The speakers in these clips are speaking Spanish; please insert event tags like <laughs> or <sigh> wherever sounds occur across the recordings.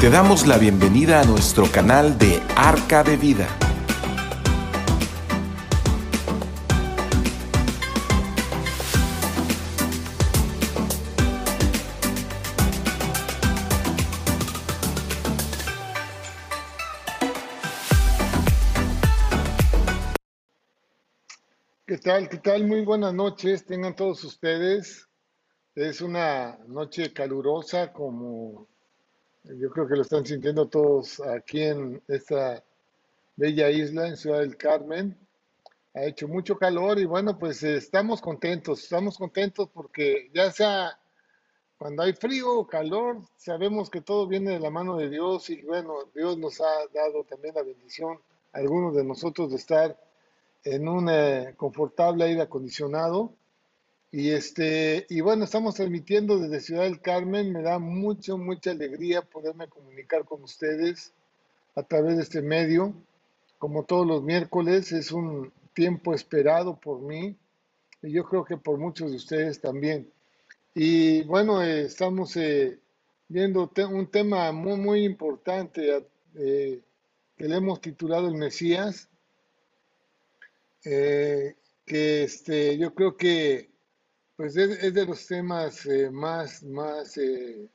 Te damos la bienvenida a nuestro canal de Arca de Vida. ¿Qué tal? ¿Qué tal? Muy buenas noches. Tengan todos ustedes. Es una noche calurosa como yo creo que lo están sintiendo todos aquí en esta bella isla, en Ciudad del Carmen. Ha hecho mucho calor y bueno, pues eh, estamos contentos, estamos contentos porque ya sea cuando hay frío o calor, sabemos que todo viene de la mano de Dios y bueno, Dios nos ha dado también la bendición a algunos de nosotros de estar en un eh, confortable aire acondicionado. Y este, y bueno, estamos transmitiendo desde Ciudad del Carmen. Me da mucho, mucha alegría poderme comunicar con ustedes a través de este medio. Como todos los miércoles, es un tiempo esperado por mí y yo creo que por muchos de ustedes también. Y bueno, eh, estamos eh, viendo un tema muy, muy importante eh, que le hemos titulado El Mesías, que este, yo creo que pues es, de los temas más, más que,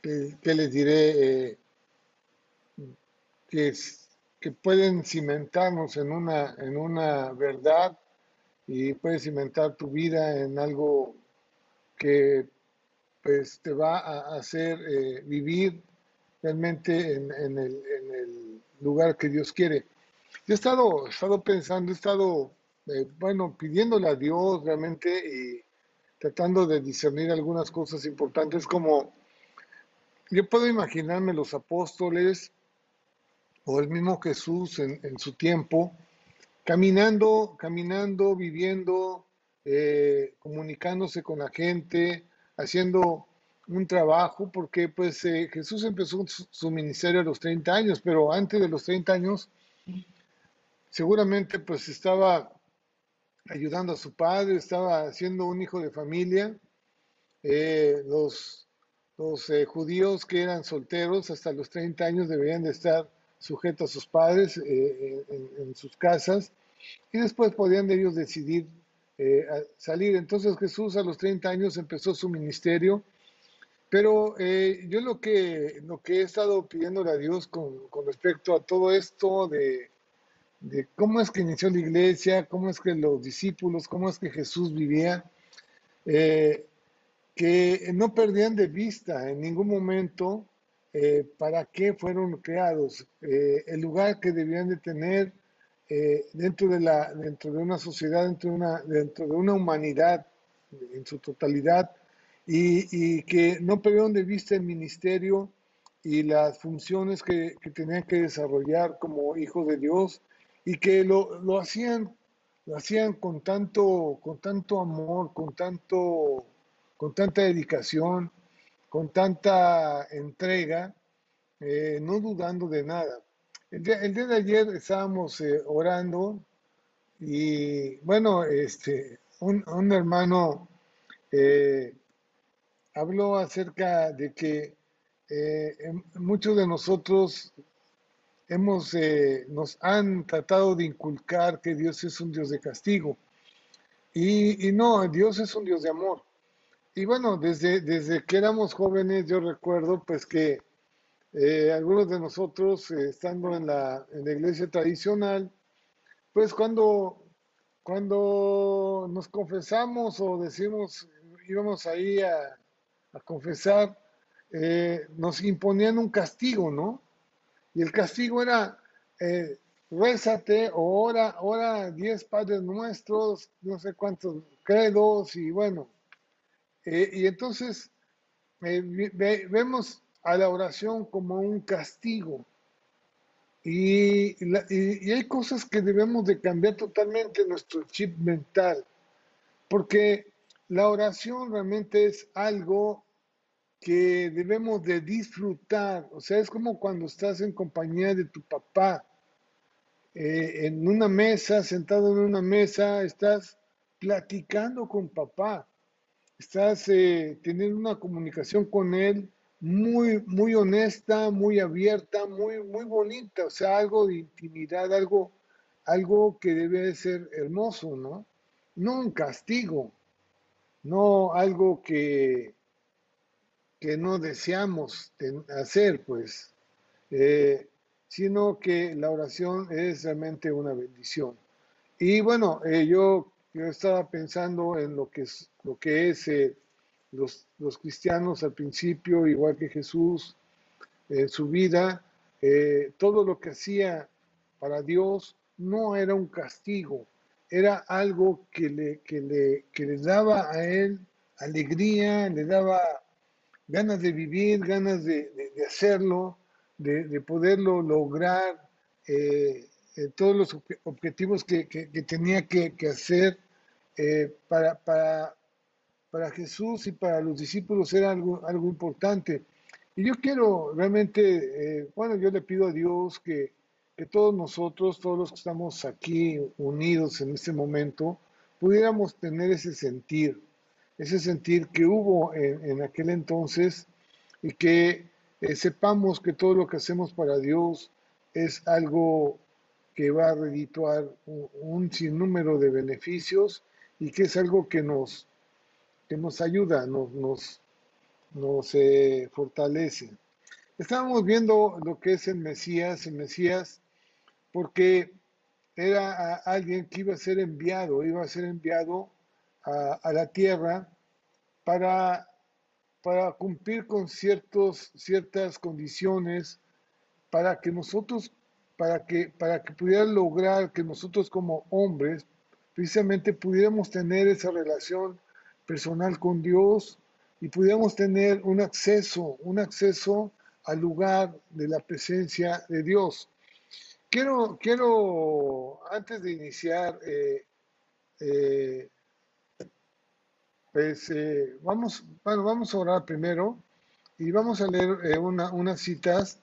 que, les diré, que, que pueden cimentarnos en una, en una verdad y puedes cimentar tu vida en algo que pues te va a hacer eh, vivir realmente en, en, el, en, el, lugar que Dios quiere. Yo he estado, he estado pensando, he estado, eh, bueno, pidiéndole a Dios realmente y tratando de discernir algunas cosas importantes como yo puedo imaginarme los apóstoles o el mismo Jesús en, en su tiempo, caminando, caminando, viviendo, eh, comunicándose con la gente, haciendo un trabajo, porque pues eh, Jesús empezó su, su, ministerio a los 30 años, pero antes de los 30 años seguramente pues estaba ayudando a su padre, estaba siendo un hijo de familia. Eh, los los eh, judíos que eran solteros hasta los 30 años deberían de estar sujetos a sus padres eh, en, en, sus casas y después podían ellos decidir eh, salir. Entonces Jesús a los 30 años empezó su ministerio, pero eh, yo lo que, lo que he estado pidiéndole a Dios con, con respecto a todo esto de, de, cómo es que inició la iglesia, cómo es que los discípulos, cómo es que Jesús vivía, eh, que no perdían de vista en ningún momento para qué fueron creados, el lugar que debían de tener eh, dentro, de la, dentro de una sociedad, dentro de una, dentro de una humanidad en su totalidad, y, y, que no perdieron de vista el ministerio y las funciones que, que tenían que desarrollar como hijos de Dios, y que lo, lo, hacían, lo hacían con tanto, con tanto amor, con, tanto, con tanta dedicación, con tanta entrega, eh, no dudando de nada. El día, el día, de ayer estábamos eh, orando y bueno, este, un, un hermano eh, habló acerca de que eh, muchos de nosotros hemos, eh, nos han tratado de inculcar que Dios es un Dios de castigo y, no, Dios es un Dios de amor. Y bueno, desde, desde que éramos jóvenes yo recuerdo pues que eh, algunos de nosotros, eh, estando en la, en la, iglesia tradicional, pues cuando, cuando nos confesamos o decimos, íbamos ahí a, a confesar, eh, nos imponían un castigo, ¿no? Y el castigo era, eh, rézate o ora, ora diez padres nuestros, no sé cuántos credos, y bueno. Eh, y entonces ve, vemos a la oración como un castigo. Y, y, y, hay cosas que debemos de cambiar totalmente nuestro chip mental, porque la oración realmente es algo que debemos de disfrutar, o sea, es como cuando estás en compañía de tu papá, eh, en una mesa, sentado en una mesa, estás platicando con papá, estás eh, teniendo una comunicación con él muy, muy honesta, muy abierta, muy, muy bonita, o sea, algo de intimidad, algo, algo que debe ser hermoso, ¿no? No un castigo, no algo que, que no deseamos hacer, pues, eh, sino que la oración es realmente una bendición. Y bueno, eh, yo, yo, estaba pensando en lo que es, lo que es eh, los, los, cristianos al principio, igual que Jesús, en su vida, todo lo que hacía para Dios no era un castigo, era algo que le, que le, que le daba a él alegría, le daba ganas de vivir, ganas de, hacerlo, de, de, poderlo lograr, eh, eh, todos los objetivos que, tenía que, hacer eh, para, Jesús y para los discípulos era algo, algo importante. Y yo quiero realmente, bueno, yo le pido a Dios que, que todos nosotros, todos los que estamos aquí unidos en este momento, pudiéramos tener ese sentir, ese sentir que hubo en, aquel entonces y que eh, sepamos que todo lo que hacemos para Dios es algo que va a redituar un, sinnúmero de beneficios y que es algo que nos, que nos ayuda, nos, nos, nos eh, fortalece. Estábamos viendo lo que es el Mesías. El Mesías porque era alguien que iba a ser enviado, iba a ser enviado a, la tierra para, para cumplir con ciertos, ciertas condiciones, para que nosotros, para que, para que pudiera lograr que nosotros como hombres, precisamente pudiéramos tener esa relación personal con Dios y pudiéramos tener un acceso, un acceso al lugar de la presencia de Dios. Quiero, quiero, antes de iniciar, eh, eh, pues eh, vamos, bueno, vamos a orar primero y vamos a leer unas citas.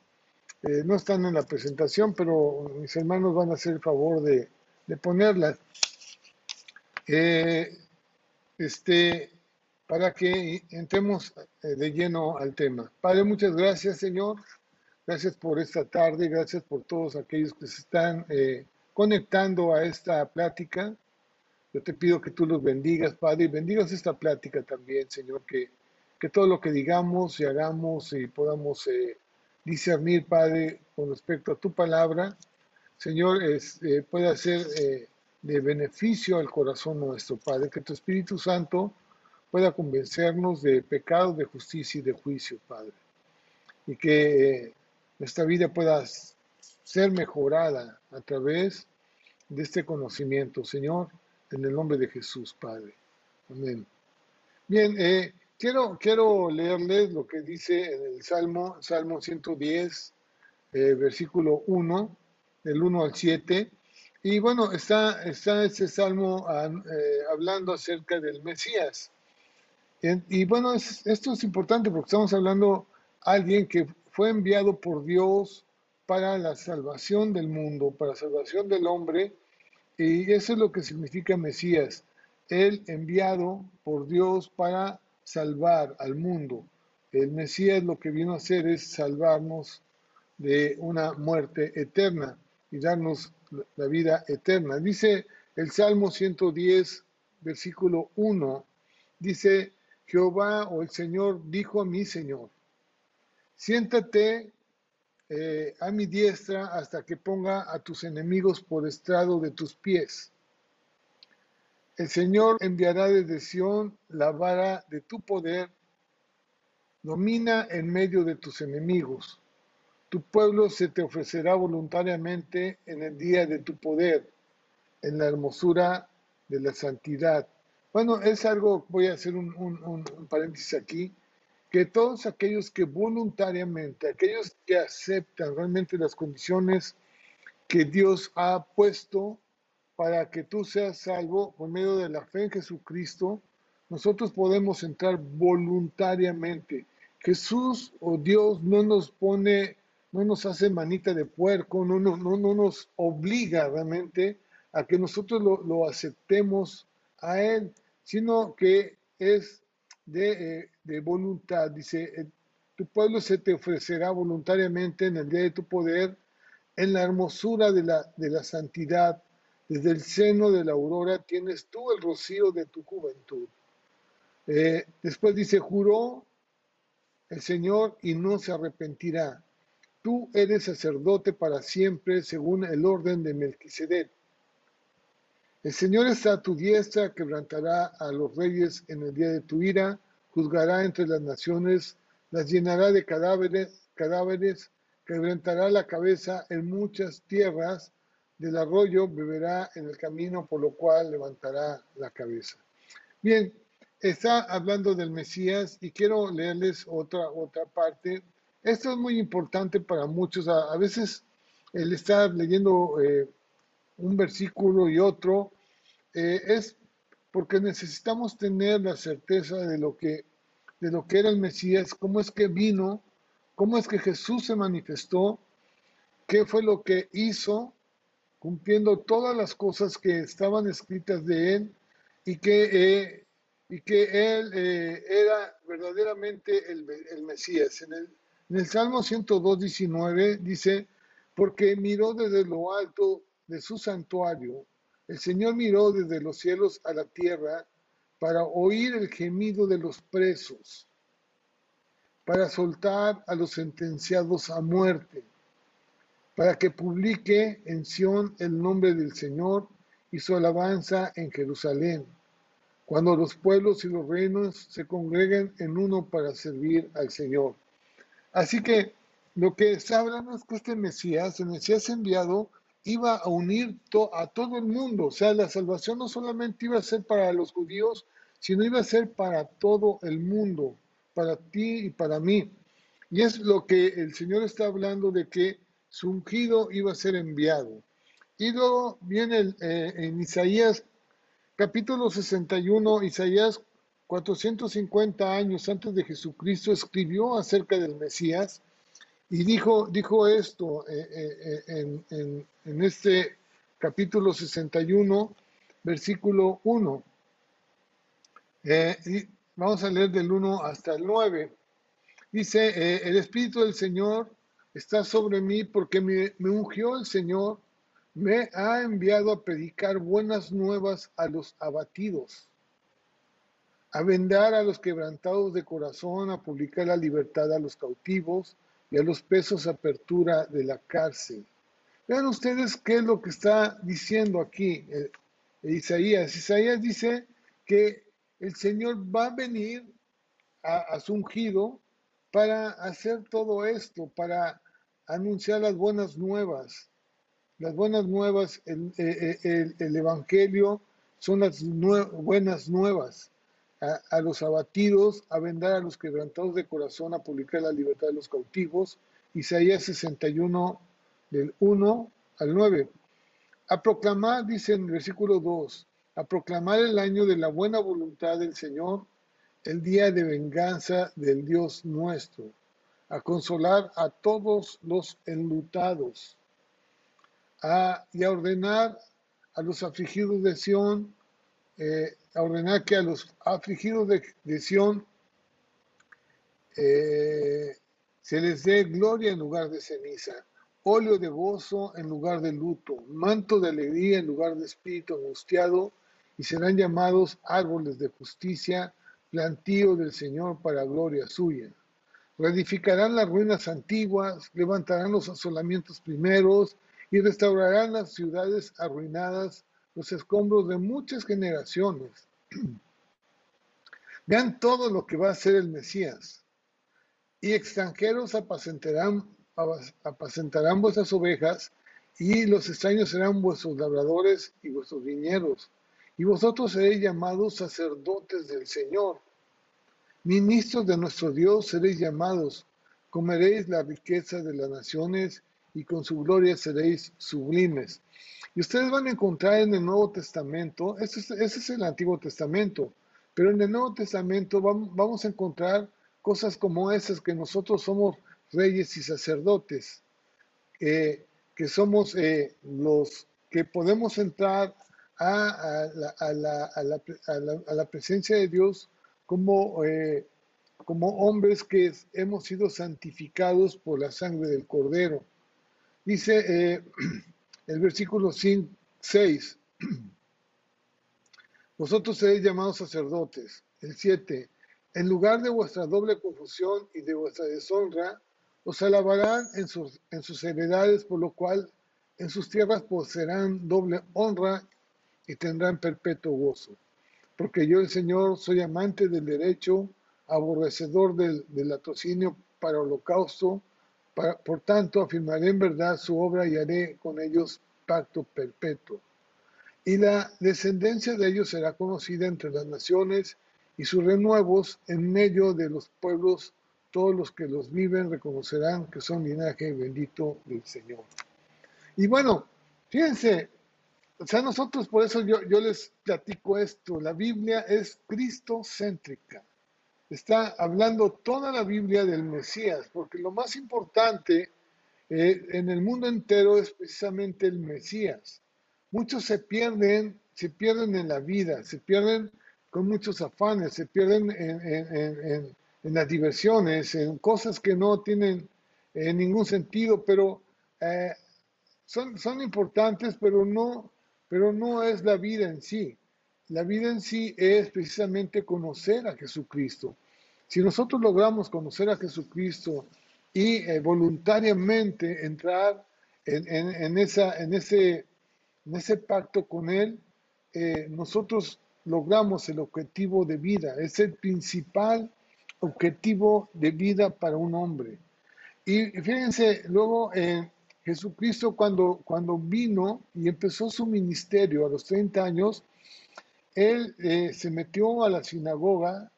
no están en la presentación, pero mis hermanos van a hacer el favor de, de ponerlas. este, para que entremos de lleno al tema. Padre, muchas gracias, Señor. Gracias por esta tarde, gracias por todos aquellos que se están eh, conectando a esta plática. Yo te pido que tú los bendigas, Padre, y bendigas esta plática también, Señor, que, que todo lo que digamos y hagamos y podamos eh, discernir, Padre, con respecto a tu palabra, Señor, es, eh, pueda ser de beneficio al corazón nuestro, Padre, que tu Espíritu Santo pueda convencernos de pecado, de justicia y de juicio, Padre. Y que nuestra vida pueda ser mejorada a través de este conocimiento, Señor, en el nombre de Jesús, Padre. Amén. Bien, eh, quiero, quiero leerles lo que dice en el Salmo, Salmo 110, eh, versículo 1, del 1 al 7. Y bueno, está, está este salmo eh, hablando acerca del Mesías. Y, bueno, esto es importante porque estamos hablando de alguien que fue enviado por Dios para la salvación del mundo, para la salvación del hombre, y eso es lo que significa Mesías, el enviado por Dios para salvar al mundo. El Mesías lo que vino a hacer es salvarnos de una muerte eterna y darnos la vida eterna. Dice el Salmo 110, versículo 1, dice, Jehová o el Señor dijo a mi Señor, Siéntate eh, a mi diestra hasta que ponga a tus enemigos por estrado de tus pies. El Señor enviará desde Sión la vara de tu poder, domina en medio de tus enemigos. Tu pueblo se te ofrecerá voluntariamente en el día de tu poder, en la hermosura de la santidad. Bueno, es algo, voy a hacer un, un paréntesis aquí, que todos aquellos que voluntariamente, aquellos que aceptan realmente las condiciones que Dios ha puesto para que tú seas salvo por medio de la fe en Jesucristo, nosotros podemos entrar voluntariamente. Jesús o Dios no nos pone, no nos hace manita de puerco, no, no, no, no nos obliga realmente a que nosotros lo, lo aceptemos a Él, sino que es de, eh, de voluntad, dice, Tu pueblo se te ofrecerá voluntariamente en el día de tu poder, en la hermosura de la, de la santidad. Desde el seno de la aurora tienes tú el rocío de tu juventud. Eh, después dice, juró el Señor y no se arrepentirá. Tú eres sacerdote para siempre según el orden de Melquisedec. El Señor está a tu diestra, quebrantará a los reyes en el día de tu ira, juzgará entre las naciones, las llenará de cadáveres, cadáveres, quebrantará la cabeza en muchas tierras, del arroyo beberá en el camino, por lo cual levantará la cabeza. Bien, está hablando del Mesías y quiero leerles otra, otra parte. Esto es muy importante para muchos. A, veces el estar leyendo eh, un versículo y otro eh, es porque necesitamos tener la certeza de lo que de lo que era el Mesías, cómo es que vino, cómo es que Jesús se manifestó, qué fue lo que hizo, cumpliendo todas las cosas que estaban escritas de él y que eh, y que él eh, era verdaderamente el, Mesías. En el, en el Salmo 102, 19 dice, porque miró desde lo alto de su santuario, el Señor miró desde los cielos a la tierra para oír el gemido de los presos, para soltar a los sentenciados a muerte, para que publique en Sión el nombre del Señor y su alabanza en Jerusalén cuando los pueblos y los reinos se congregan en uno para servir al Señor. Así que lo que hablando es que este Mesías, el Mesías enviado, iba a unir a todo el mundo. O sea, la salvación no solamente iba a ser para los judíos, sino iba a ser para todo el mundo, para ti y para mí. Y es lo que el Señor está hablando de que su ungido iba a ser enviado. Y luego viene eh, en Isaías Capítulo 61, Isaías 450 años antes de Jesucristo escribió acerca del Mesías y dijo, dijo esto eh, eh, eh, en, este capítulo 61, versículo 1. y vamos a leer del 1 hasta el 9. Dice, el Espíritu del Señor está sobre mí porque me, me ungió el Señor me ha enviado a predicar buenas nuevas a los abatidos, a vendar a los quebrantados de corazón, a publicar la libertad a los cautivos y a los pesos apertura de la cárcel. Vean ustedes qué es lo que está diciendo aquí eh, Isaías. Isaías dice que el Señor va a venir a, su ungido para hacer todo esto, para anunciar las buenas nuevas, las buenas nuevas, el, eh, eh, Evangelio son las buenas nuevas. A, los abatidos, a vendar a los quebrantados de corazón, a publicar la libertad de los cautivos. Isaías 61, del 1 al 9. A proclamar, dice en el versículo 2, a proclamar el año de la buena voluntad del Señor, el día de venganza del Dios nuestro, a consolar a todos los enlutados y a ordenar a los afligidos de Sión, eh, a ordenar que a los afligidos de, de Sión eh, se les dé gloria en lugar de ceniza, óleo de gozo en lugar de luto, manto de alegría en lugar de espíritu angustiado, y serán llamados árboles de justicia, plantío del Señor para gloria suya. Reedificarán las ruinas antiguas, levantarán los asolamientos primeros, y restaurarán las ciudades arruinadas, los escombros de muchas generaciones. Vean todo lo que va a hacer el Mesías. Y extranjeros apacentarán, vuestras ovejas, y los extraños serán vuestros labradores y vuestros viñeros. Y vosotros seréis llamados sacerdotes del Señor. Ministros de nuestro Dios seréis llamados. Comeréis la riqueza de las naciones y con su gloria seréis sublimes. Y ustedes van a encontrar en el Nuevo Testamento, ese es, el Antiguo Testamento, pero en el Nuevo Testamento vamos, a encontrar cosas como esas, que nosotros somos reyes y sacerdotes, que somos eh, los que podemos entrar a, la, presencia de Dios como eh, como hombres que hemos sido santificados por la sangre del Cordero. Dice eh, <clears throat> el versículo 6, <clears throat> vosotros seréis llamados sacerdotes. El 7, en lugar de vuestra doble confusión y de vuestra deshonra, os alabarán en sus, en sus heredades, por lo cual en sus tierras poseerán doble honra y tendrán perpetuo gozo. Porque yo, el Señor, soy amante del derecho, aborrecedor del, del latrocinio para holocausto, por tanto afirmaré en verdad su obra y haré con ellos pacto perpetuo. Y la descendencia de ellos será conocida entre las naciones y sus renuevos en medio de los pueblos, todos los que los viven reconocerán que son linaje bendito del Señor. Y bueno, fíjense, o sea, nosotros por eso yo, yo les platico esto, la Biblia es cristocéntrica. Está hablando toda la Biblia del Mesías, porque lo más importante eh, en el mundo entero es precisamente el Mesías. Muchos se pierden, se pierden en la vida, se pierden con muchos afanes, se pierden en, las diversiones, en cosas que no tienen eh, ningún sentido, pero eh, son, son importantes, pero no, pero no es la vida en sí. La vida en sí es precisamente conocer a Jesucristo. Si nosotros logramos conocer a Jesucristo y eh, voluntariamente entrar en, ese, pacto con Él, nosotros logramos el objetivo de vida. Es el principal objetivo de vida para un hombre. Y fíjense, luego eh, Jesucristo cuando, cuando vino y empezó su ministerio a los 30 años, él eh, se metió a la sinagoga,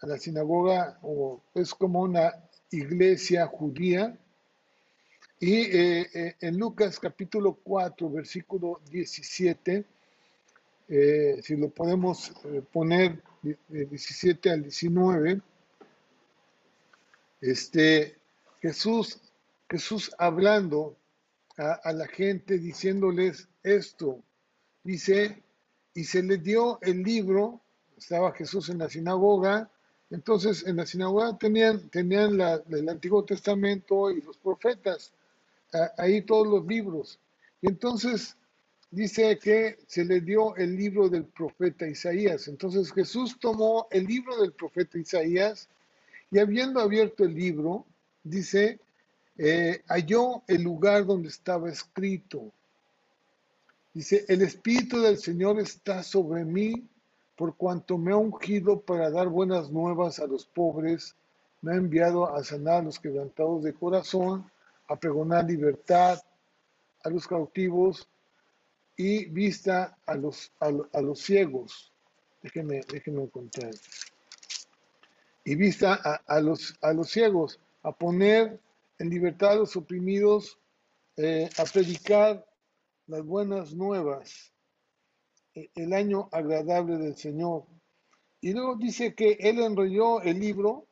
a la sinagoga, o es como una iglesia judía, y eh, en Lucas capítulo 4, versículo 17, eh, si lo podemos eh, poner de 17 al 19, este, Jesús, Jesús hablando a, la gente, diciéndoles esto, dice, y se le dio el libro, estaba Jesús en la sinagoga, entonces en la sinagoga tenían, tenían el Antiguo Testamento y los profetas, ahí todos los libros. Y entonces dice que se le dio el libro del profeta Isaías. Entonces Jesús tomó el libro del profeta Isaías y habiendo abierto el libro, dice, eh, halló el lugar donde estaba escrito. Dice, el Espíritu del Señor está sobre mí por cuanto me ha ungido para dar buenas nuevas a los pobres, me ha enviado a sanar a los quebrantados de corazón, a pregonar libertad a los cautivos y vista a los, a, los ciegos. Déjenme, déjenme contar. Y vista a, los, a los ciegos, a poner en libertad a los oprimidos, eh, a predicar las buenas nuevas, eh, el año agradable del Señor. Y luego dice que él enrolló el libro,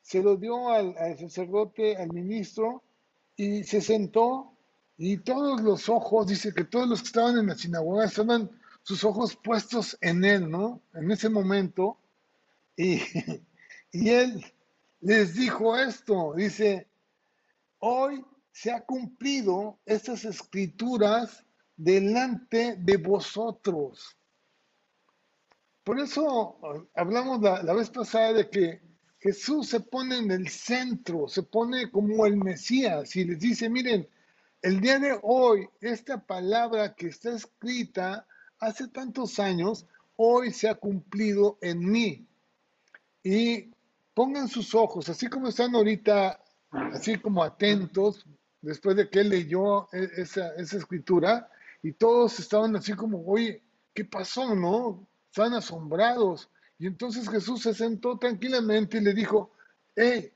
se lo dio al, al sacerdote, al ministro, y se sentó y todos los ojos, dice que todos los que estaban en la sinagoga estaban sus ojos puestos en él, ¿no? En ese momento. Y, <laughs> y él les dijo esto, dice, hoy se ha cumplido estas escrituras delante de vosotros. Por eso hablamos la, la, vez pasada de que Jesús se pone en el centro, se pone como el Mesías y les dice, miren, el día de hoy, esta palabra que está escrita hace tantos años, hoy se ha cumplido en mí. Y pongan sus ojos, así como están ahorita, así como atentos, después de que él leyó e-, esa, esa escritura, y todos estaban así como, oye, ¿qué pasó? ¿No? Estaban asombrados. Y entonces Jesús se sentó tranquilamente y le dijo, hey,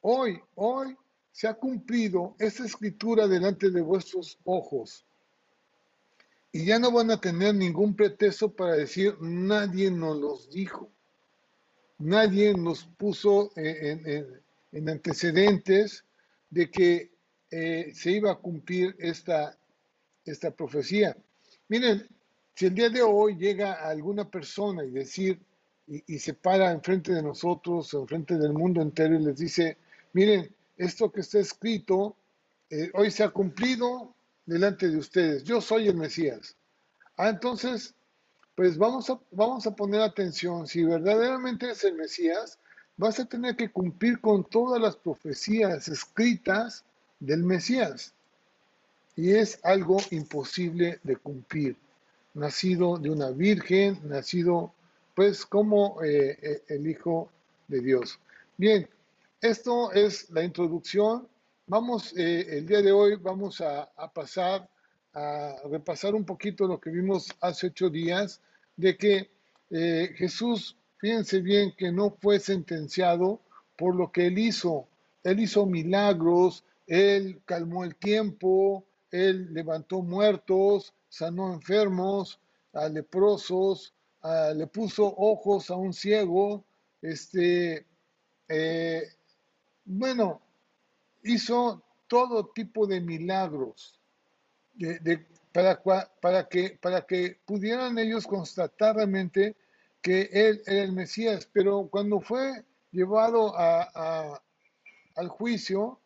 hoy, hoy se ha cumplido esta escritura delante de vuestros ojos. Y ya no van a tener ningún pretexto para decir, nadie nos los dijo. Nadie nos puso en, antecedentes de que eh, se iba a cumplir esta, esta profecía. Miren, si el día de hoy llega alguna persona y decir, y, se para enfrente de nosotros, enfrente del mundo entero y les dice, miren, esto que está escrito eh, hoy se ha cumplido delante de ustedes. Yo soy el Mesías. Ah, entonces, pues vamos a, vamos a poner atención. Si verdaderamente es el Mesías, vas a tener que cumplir con todas las profecías escritas del Mesías. Y es algo imposible de cumplir. Nacido de una virgen, nacido pues como eh, eh, el Hijo de Dios. Bien, esto es la introducción. Vamos, eh, el día de hoy vamos a, pasar a repasar un poquito lo que vimos hace ocho días, de que Jesús, fíjense bien, que no fue sentenciado por lo que él hizo. Él hizo milagros, él calmó el tiempo, él levantó muertos, sanó enfermos, a leprosos, le puso ojos a un ciego, este, eh, bueno, hizo todo tipo de milagros para, para, que, para que pudieran ellos constatar realmente que él era el Mesías, pero cuando fue llevado a, al juicio,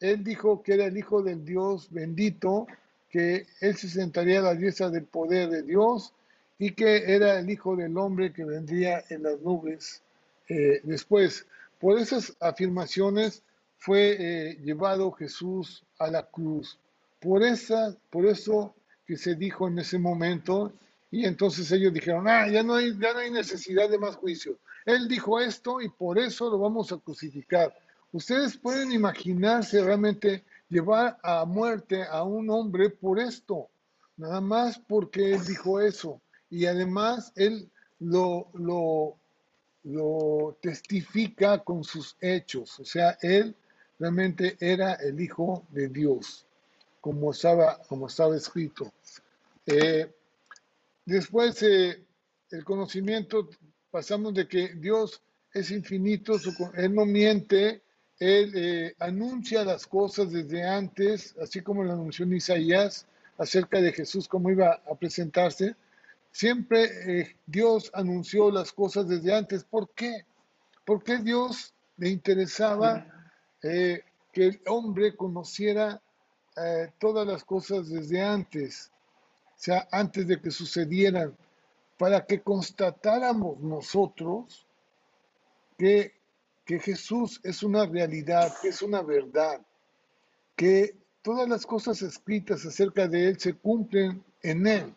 él dijo que era el Hijo del Dios bendito, que él se sentaría a la diestra del poder de Dios y que era el Hijo del Hombre que vendría en las nubes eh, después. Por esas afirmaciones fue eh, llevado Jesús a la cruz. Por, esa, por eso que se dijo en ese momento, y entonces ellos dijeron, ah, ya no, hay, ya no hay necesidad de más juicio. Él dijo esto y por eso lo vamos a crucificar. Ustedes pueden imaginarse realmente llevar a muerte a un hombre por esto, nada más porque él dijo eso y además él lo, lo, lo testifica con sus hechos. O sea, él realmente era el Hijo de Dios, como estaba, como estaba escrito. Eh, después, eh, el conocimiento, pasamos de que Dios es infinito, Él no miente, Él eh, anuncia las cosas desde antes, así como lo anunció en Isaías acerca de Jesús, cómo iba a presentarse. Siempre eh, Dios anunció las cosas desde antes. ¿Por qué? Porque Dios le interesaba eh, que el hombre conociera todas las cosas desde antes, o sea, antes de que sucedieran, para que constatáramos nosotros que, que Jesús es una realidad, que es una verdad, que todas las cosas escritas acerca de Él se cumplen en Él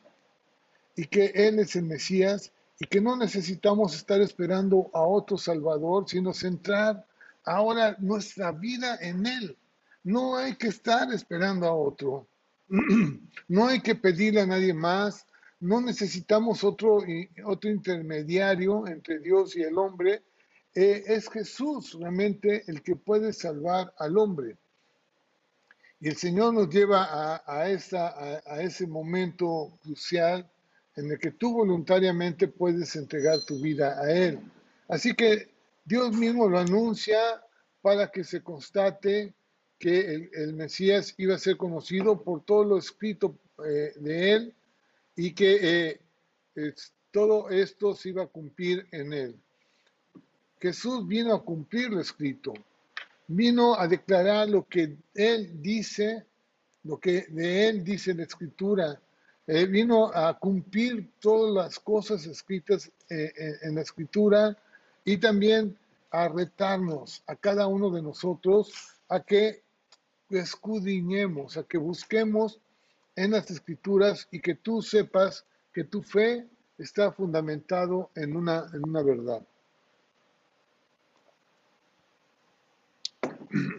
y que Él es el Mesías y que no necesitamos estar esperando a otro Salvador, sino centrar ahora nuestra vida en Él. No hay que estar esperando a otro. <clears throat> No hay que pedirle a nadie más. No necesitamos otro, otro intermediario entre Dios y el hombre. Eh, es Jesús realmente el que puede salvar al hombre. Y el Señor nos lleva a, a, a ese momento crucial en el que tú voluntariamente puedes entregar tu vida a Él. Así que Dios mismo lo anuncia para que se constate que el, Mesías iba a ser conocido por todo lo escrito eh, de Él y que eh, todo esto se iba a cumplir en Él. Jesús vino a cumplir lo escrito, vino a declarar lo que Él dice, lo que de Él dice la Escritura, eh, vino a cumplir todas las cosas escritas eh, en la escritura y también a retarnos a cada uno de nosotros a que escudriñemos, a que busquemos en las escrituras y que tú sepas que tu fe está fundamentado en una, en una verdad.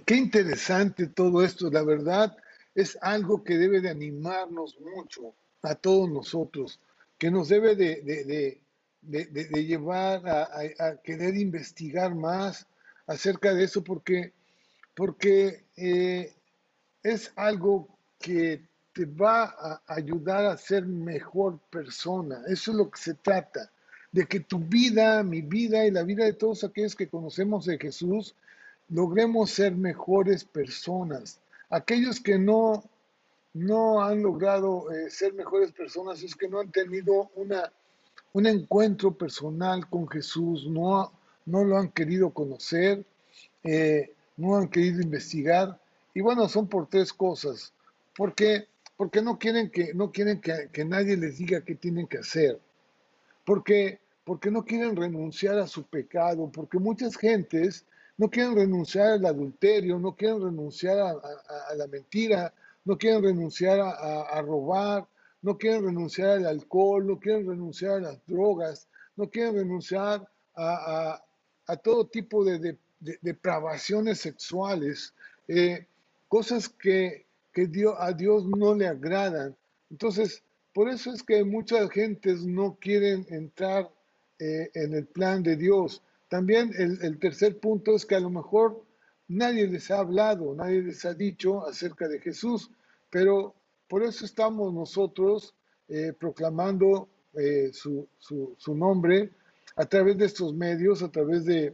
Qué interesante todo esto, la verdad es algo que debe de animarnos mucho a todos nosotros, que nos debe de, llevar a, querer investigar más acerca de eso, porque, porque eh, es algo que te va a ayudar a ser mejor persona. Eso es lo que se trata, de que tu vida, mi vida y la vida de todos aquellos que conocemos de Jesús, logremos ser mejores personas. Aquellos que no no han logrado eh, ser mejores personas es que no han tenido una, un encuentro personal con Jesús, no, no lo han querido conocer, eh, no han querido investigar. Y bueno, son por tres cosas. Porque, porque no quieren, que, no quieren que, que nadie les diga qué tienen que hacer. Porque, porque no quieren renunciar a su pecado. Porque muchas gentes no quieren renunciar al adulterio, no quieren renunciar a, la mentira, no quieren renunciar a, robar, no quieren renunciar al alcohol, no quieren renunciar a las drogas, no quieren renunciar a, todo tipo de, depravaciones sexuales, eh, cosas que, a Dios no le agradan. Entonces, por eso es que muchas gentes no quieren entrar eh, en el plan de Dios. También el, tercer punto es que a lo mejor nadie les ha hablado, nadie les ha dicho acerca de Jesús, pero por eso estamos nosotros eh, proclamando eh, su, nombre a través de estos medios, a través de,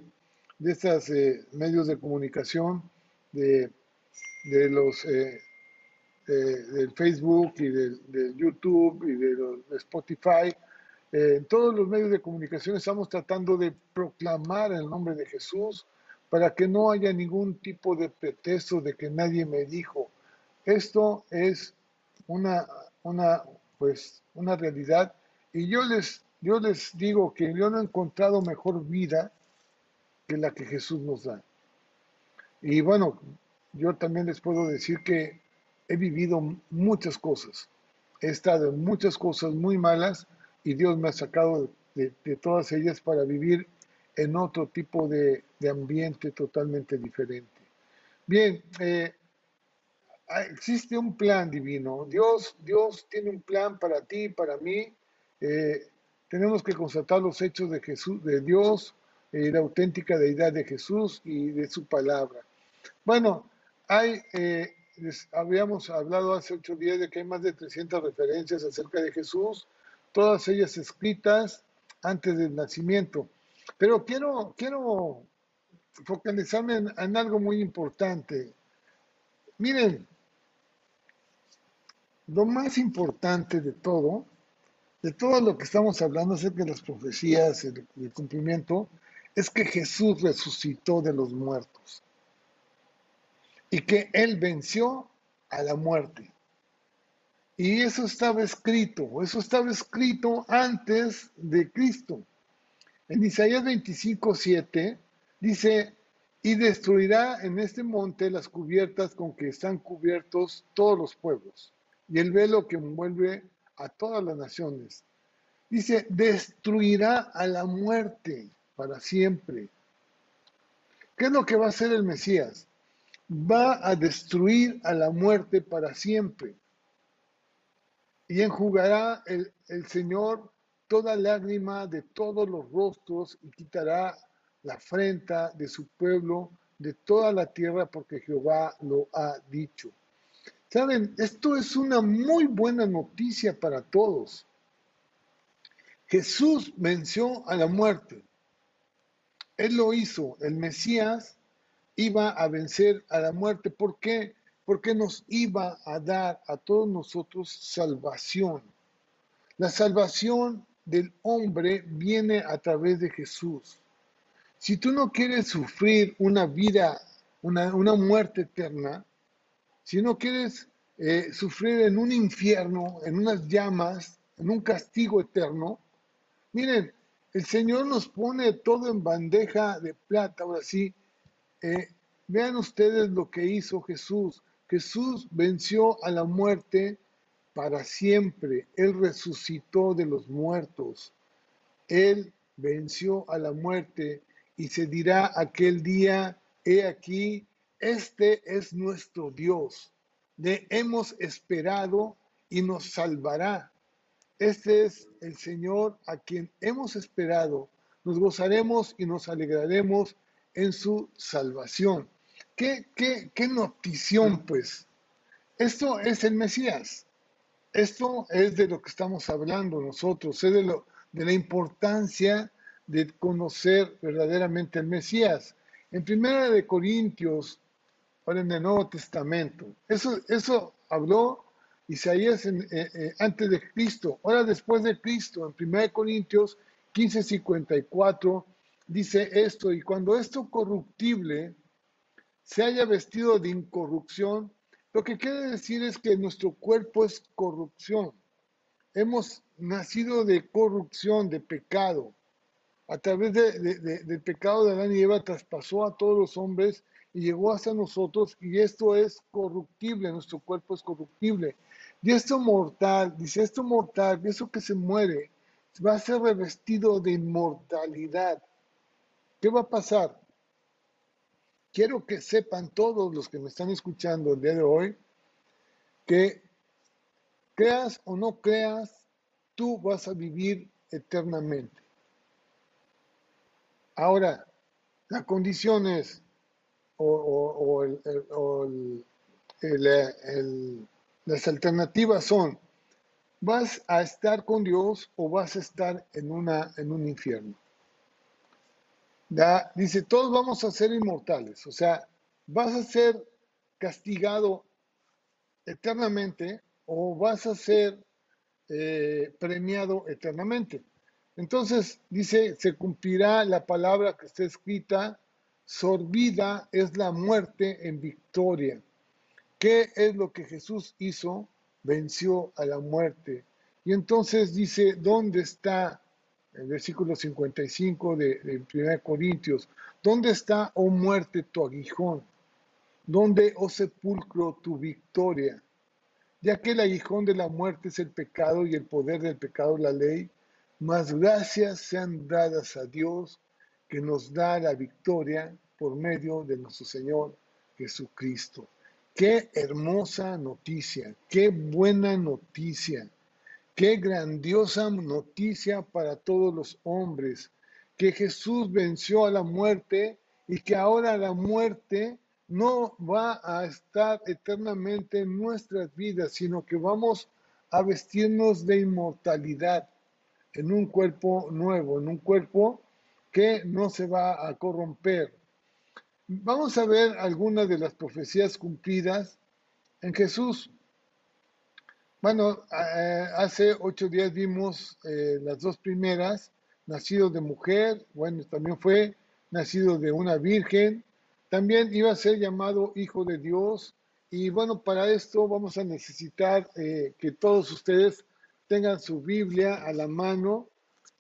estos eh, medios de comunicación, de, los del Facebook y del, YouTube y de Spotify, eh, en todos los medios de comunicación estamos tratando de proclamar el nombre de Jesús para que no haya ningún tipo de pretexto de que nadie me dijo. Esto es una, una, pues, una realidad y yo les, yo les digo que yo no he encontrado mejor vida que la que Jesús nos da. Y bueno, yo también les puedo decir que he vivido muchas cosas. He estado en muchas cosas muy malas, y Dios me ha sacado de, todas ellas para vivir en otro tipo de, ambiente totalmente diferente. Bien, eh, existe un plan divino. Dios, Dios tiene un plan para ti, para mí. Eh, tenemos que constatar los hechos de Jesús, de Dios, eh, la auténtica deidad de Jesús y de su palabra. Bueno, hay, habíamos hablado hace ocho días de que hay más de 300 referencias acerca de Jesús todas ellas escritas antes del nacimiento. Pero quiero, quiero focalizarme en, algo muy importante. Miren, lo más importante de todo, de todo lo que estamos hablando acerca de las profecías, y el cumplimiento, es que Jesús resucitó de los muertos y que Él venció a la muerte. Y eso estaba escrito, eso estaba escrito antes de Cristo. En Isaías 25, 7 dice, y destruirá en este monte las cubiertas con que están cubiertos todos los pueblos, y el velo que envuelve a todas las naciones. Dice, destruirá a la muerte para siempre. ¿Qué es lo que va a hacer el Mesías? Va a destruir a la muerte para siempre y enjugará el, Señor toda lágrima de todos los rostros y quitará la afrenta de su pueblo de toda la tierra porque Jehová lo ha dicho. Saben, esto es una muy buena noticia para todos. Jesús venció a la muerte. Él lo hizo. El Mesías iba a vencer a la muerte. ¿Por qué? Porque nos iba a dar a todos nosotros salvación. La salvación del hombre viene a través de Jesús. Si tú no quieres sufrir una vida, una, muerte eterna, si no quieres eh, sufrir en un infierno, en unas llamas, en un castigo eterno, miren, el Señor nos pone todo en bandeja de plata, ahora sí. Eh, vean ustedes lo que hizo Jesús. Jesús venció a la muerte para siempre. Él resucitó de los muertos. Él venció a la muerte y se dirá aquel día, he aquí, este es nuestro Dios. Le hemos esperado y nos salvará. Este es el Señor a quien hemos esperado. Nos gozaremos y nos alegraremos en su salvación. ¿Qué, qué, notición, pues? Esto es el Mesías. Esto es de lo que estamos hablando nosotros, es de, lo, de la importancia de conocer verdaderamente el Mesías. En Primera de Corintios, ahora en el Nuevo Testamento, eso, eso habló Isaías eh, eh, antes de Cristo, ahora después de Cristo, en 1 Corintios 15, 54, dice esto, y cuando esto corruptible se haya vestido de incorrupción, lo que quiere decir es que nuestro cuerpo es corrupción. Hemos nacido de corrupción, de pecado. A través del pecado de Adán y Eva traspasó a todos los hombres y llegó hasta nosotros y esto es corruptible, nuestro cuerpo es corruptible. Y esto mortal, dice esto mortal, eso que se muere, va a ser revestido de inmortalidad. ¿Qué va a pasar? Quiero que sepan todos los que me están escuchando el día de hoy que creas o no creas, tú vas a vivir eternamente. Ahora, la condición es, o, las alternativas son, vas a estar con Dios o vas a estar en, una, en un infierno dice, todos vamos a ser inmortales, o sea, vas a ser castigado eternamente o vas a ser eh, premiado eternamente. Entonces, dice, se cumplirá la palabra que está escrita, sorbida es la muerte en victoria. ¿Qué es lo que Jesús hizo? Venció a la muerte. Y entonces dice, ¿dónde está el versículo 55 de, de 1 Corintios, ¿dónde está, oh muerte, tu aguijón? ¿Dónde, oh sepulcro, tu victoria? Ya que el aguijón de la muerte es el pecado y el poder del pecado la ley, más gracias sean dadas a Dios que nos da la victoria por medio de nuestro Señor Jesucristo. Qué hermosa noticia, qué buena noticia. Qué grandiosa noticia para todos los hombres, que Jesús venció a la muerte y que ahora la muerte no va a estar eternamente en nuestras vidas, sino que vamos a vestirnos de inmortalidad en un cuerpo nuevo, en un cuerpo que no se va a corromper. Vamos a ver algunas de las profecías cumplidas en Jesús. Bueno, eh, hace ocho días vimos eh, las dos primeras, nacido de mujer, bueno, también fue nacido de una virgen, también iba a ser llamado hijo de Dios, y bueno, para esto vamos a necesitar eh, que todos ustedes tengan su Biblia a la mano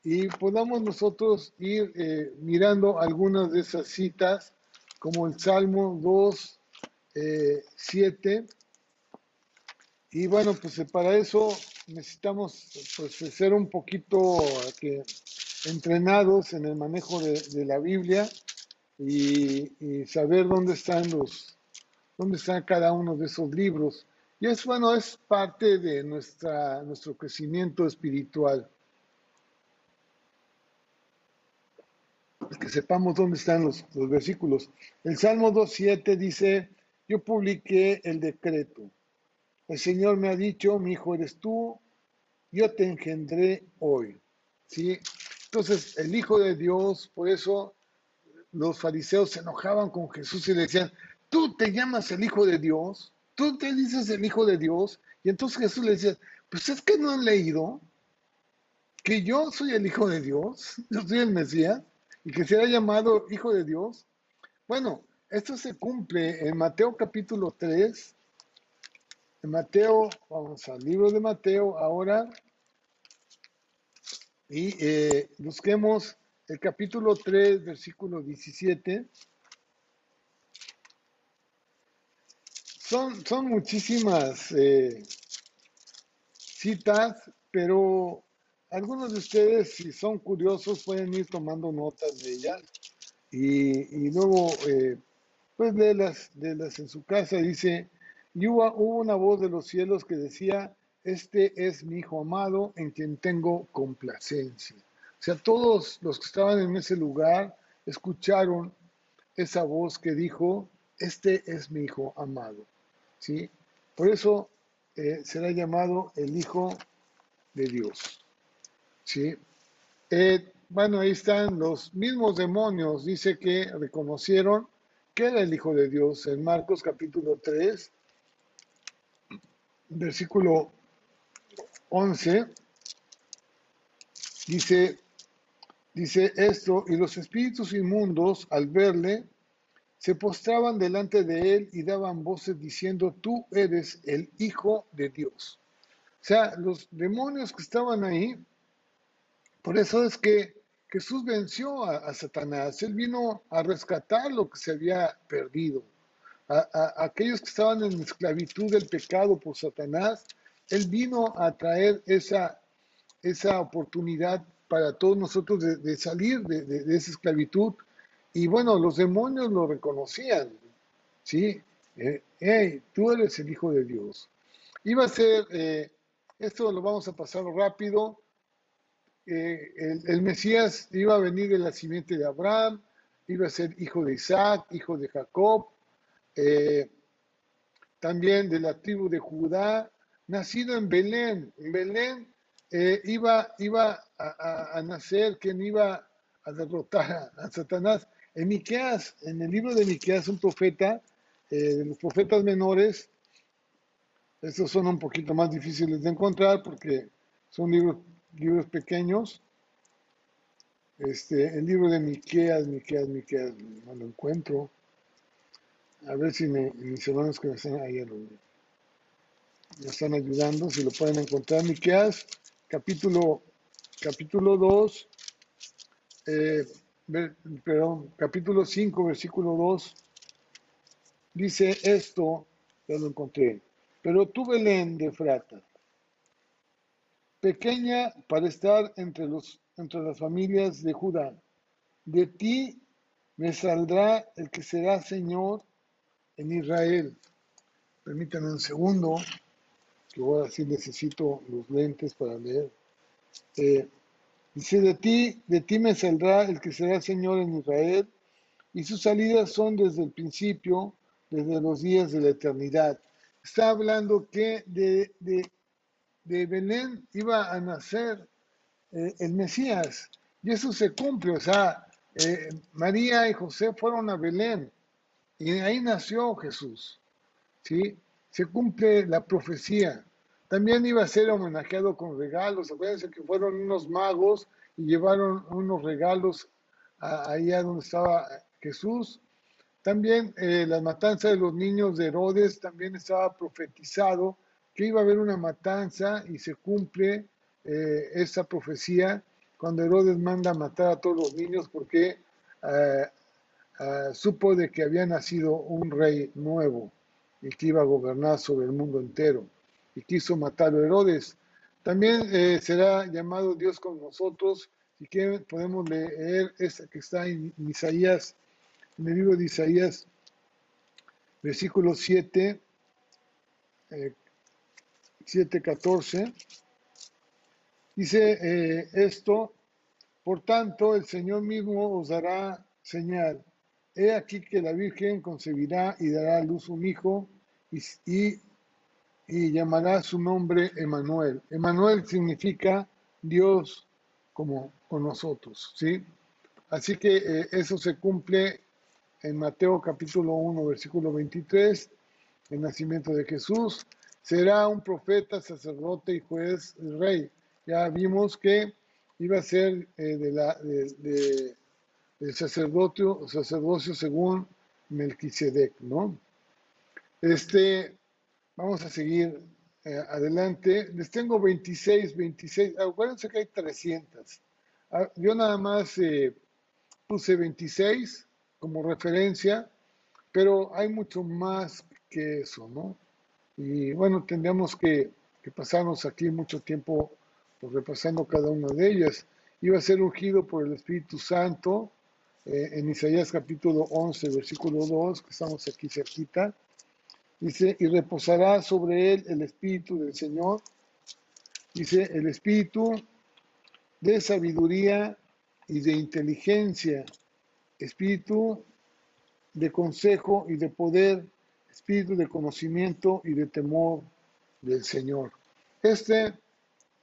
y podamos nosotros ir mirando algunas de esas citas, como el Salmo 2, 7 y bueno, pues eh, para eso necesitamos pues, ser un poquito entrenados en el manejo de, la Biblia y, saber dónde están los, dónde están cada uno de esos libros. Y es bueno, es parte de nuestra, nuestro crecimiento espiritual. Que sepamos dónde están los, los versículos. El Salmo 2.7 dice, yo publiqué el decreto el Señor me ha dicho, mi hijo eres tú, yo te engendré hoy. ¿Sí? Entonces, el Hijo de Dios, por eso los fariseos se enojaban con Jesús y le decían, tú te llamas el Hijo de Dios, tú te dices el Hijo de Dios. Y entonces Jesús le decía, pues es que no han leído que yo soy el Hijo de Dios, <laughs> yo soy el Mesías, y que será llamado Hijo de Dios. Bueno, esto se cumple en Mateo capítulo 3, Mateo, vamos al libro de Mateo ahora y eh, busquemos el capítulo 3, versículo 17. Son, son muchísimas eh, citas, pero algunos de ustedes, si son curiosos, pueden ir tomando notas de ellas y, y luego, eh, pues, léelas en su casa. Dice, y hubo, una voz de los cielos que decía, este es mi hijo amado en quien tengo complacencia. O sea, todos los que estaban en ese lugar escucharon esa voz que dijo, este es mi hijo amado. ¿Sí? Por eso eh, será llamado el hijo de Dios. ¿Sí? Eh, bueno, ahí están los mismos demonios, dice que reconocieron que era el hijo de Dios en Marcos capítulo 3, versículo 11, dice, dice esto, y los espíritus inmundos al verle, se postraban delante de él y daban voces diciendo, tú eres el Hijo de Dios. O sea, los demonios que estaban ahí, por eso es que Jesús venció a, Satanás, él vino a rescatar lo que se había perdido. A, aquellos que estaban en esclavitud del pecado por Satanás, él vino a traer esa, esa oportunidad para todos nosotros de, salir de, esa esclavitud. Y bueno, los demonios lo reconocían, ¿sí? Eh, hey, tú eres el Hijo de Dios. Iba a ser, eh, esto lo vamos a pasar rápido, eh, el, Mesías iba a venir de la simiente de Abraham, iba a ser hijo de Isaac, hijo de Jacob, también de la tribu de Judá, nacido en Belén. En Belén eh, iba, iba a, nacer quien iba a derrotar a, Satanás. En Miqueas, en el libro de Miqueas, un profeta, eh, de los profetas menores, estos son un poquito más difíciles de encontrar porque son libros, libros pequeños. Este, el libro de Miqueas, Miqueas, Miqueas, no lo encuentro. A ver si mis hermanos que me están ahí me están ayudando, si lo pueden encontrar. Miqueas, capítulo, capítulo 2, eh, perdón, capítulo 5, versículo 2, dice esto, ya lo encontré. Pero tú, Belén de Frata, pequeña para estar entre, los, entre las familias de Judá, de ti me saldrá el que será Señor en Israel. Permítanme un segundo que ahora sí necesito los lentes para leer. Eh, dice, de ti, de ti me saldrá el que será Señor en Israel, y sus salidas son desde el principio, desde los días de la eternidad. Está hablando que de, de, Belén iba a nacer eh, el Mesías, y eso se cumple, o sea, eh, María y José fueron a Belén, y ahí nació Jesús, ¿sí? se cumple la profecía. También iba a ser homenajeado con regalos. Acuérdense que fueron unos magos y llevaron unos regalos allá donde estaba Jesús. También eh, la matanza de los niños de Herodes también estaba profetizado que iba a haber una matanza y se cumple eh, esa profecía cuando Herodes manda a matar a todos los niños porque eh, supo de que había nacido un rey nuevo y que iba a gobernar sobre el mundo entero, y quiso matar a Herodes. También eh, será llamado Dios con nosotros, y que podemos leer esta que está en Isaías, en el libro de Isaías, versículo 7, 7, 14. Dice eh, esto, por tanto el Señor mismo os dará señal He aquí que la Virgen concebirá y dará a luz un hijo y, y, llamará su nombre Emanuel. Emanuel significa Dios como con nosotros, ¿sí? Así que eh, eso se cumple en Mateo capítulo 1, versículo 23, el nacimiento de Jesús. Será un profeta, sacerdote y juez, rey. Ya vimos que iba a ser eh, de, la, de el sacerdocio, sacerdocio según Melquisedec, ¿no? Este, vamos a seguir eh, adelante. Les tengo 26, 26, acuérdense que hay 300. Ah, yo nada más eh, puse 26 como referencia, pero hay mucho más que eso, ¿no? Y bueno, tendríamos que, que pasarnos aquí mucho tiempo pues, repasando cada una de ellas. Iba a ser ungido por el Espíritu Santo, eh, en Isaías capítulo 11, versículo 2, que estamos aquí cerquita, dice, y reposará sobre él el Espíritu del Señor, dice, el Espíritu de sabiduría y de inteligencia, Espíritu de consejo y de poder, Espíritu de conocimiento y de temor del Señor. Este